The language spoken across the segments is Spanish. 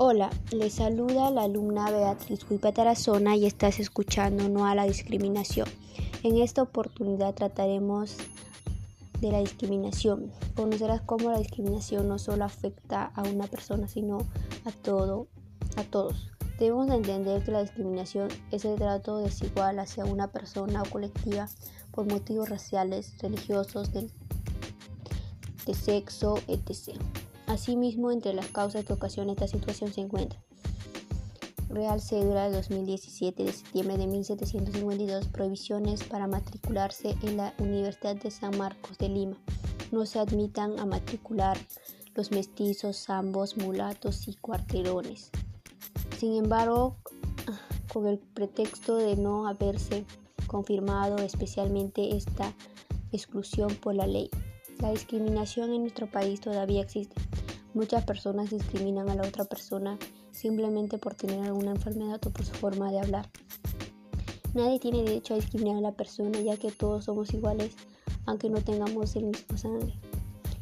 Hola, les saluda la alumna Beatriz Huipa Tarazona y estás escuchando No a la discriminación. En esta oportunidad trataremos de la discriminación. Conocerás cómo la discriminación no solo afecta a una persona, sino a todo, a todos. Debemos entender que la discriminación es el trato desigual hacia una persona o colectiva por motivos raciales, religiosos, de, de sexo, etc. Asimismo, entre las causas que ocasionan esta situación se encuentra Real Cédula de 2017 de septiembre de 1752 prohibiciones para matricularse en la Universidad de San Marcos de Lima. No se admitan a matricular los mestizos, zambos, mulatos y cuarterones. Sin embargo, con el pretexto de no haberse confirmado especialmente esta exclusión por la ley. La discriminación en nuestro país todavía existe. Muchas personas discriminan a la otra persona simplemente por tener alguna enfermedad o por su forma de hablar. Nadie tiene derecho a discriminar a la persona ya que todos somos iguales aunque no tengamos el mismo sangre.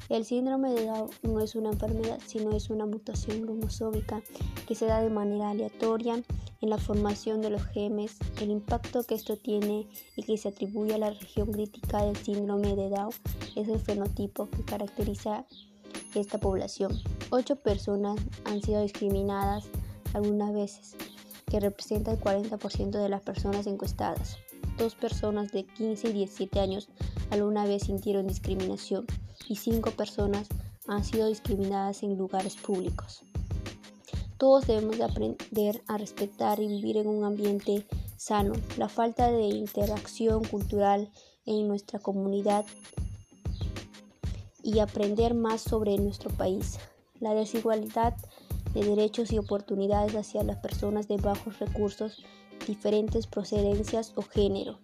El síndrome de Down no es una enfermedad, sino es una mutación cromosómica que se da de manera aleatoria en la formación de los genes. El impacto que esto tiene y que se atribuye a la región crítica del síndrome de Down es el fenotipo que caracteriza esta población. Ocho personas han sido discriminadas algunas veces, que representa el 40% de las personas encuestadas. Dos personas de 15 y 17 años alguna vez sintieron discriminación y cinco personas han sido discriminadas en lugares públicos. Todos debemos de aprender a respetar y vivir en un ambiente sano. La falta de interacción cultural en nuestra comunidad y aprender más sobre nuestro país. La desigualdad de derechos y oportunidades hacia las personas de bajos recursos, diferentes procedencias o género.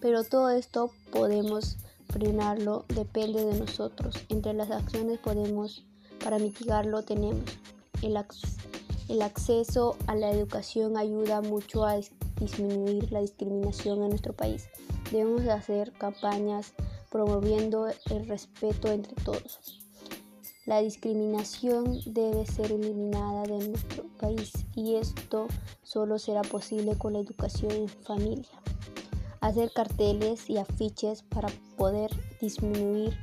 Pero todo esto podemos frenarlo, depende de nosotros. Entre las acciones podemos, para mitigarlo tenemos el, el acceso a la educación ayuda mucho a disminuir la discriminación en nuestro país. Debemos hacer campañas promoviendo el respeto entre todos. La discriminación debe ser eliminada de nuestro país y esto solo será posible con la educación en familia. Hacer carteles y afiches para poder disminuir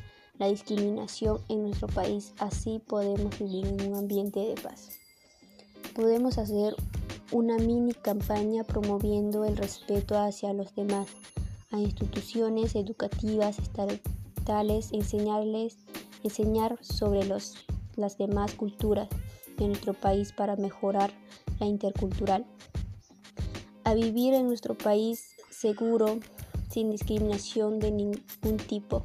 la discriminación en nuestro país, así podemos vivir en un ambiente de paz. Podemos hacer una mini campaña promoviendo el respeto hacia los demás a instituciones educativas estatales, enseñarles, enseñar sobre las demás culturas de nuestro país para mejorar la intercultural. A vivir en nuestro país seguro, sin discriminación de ningún tipo.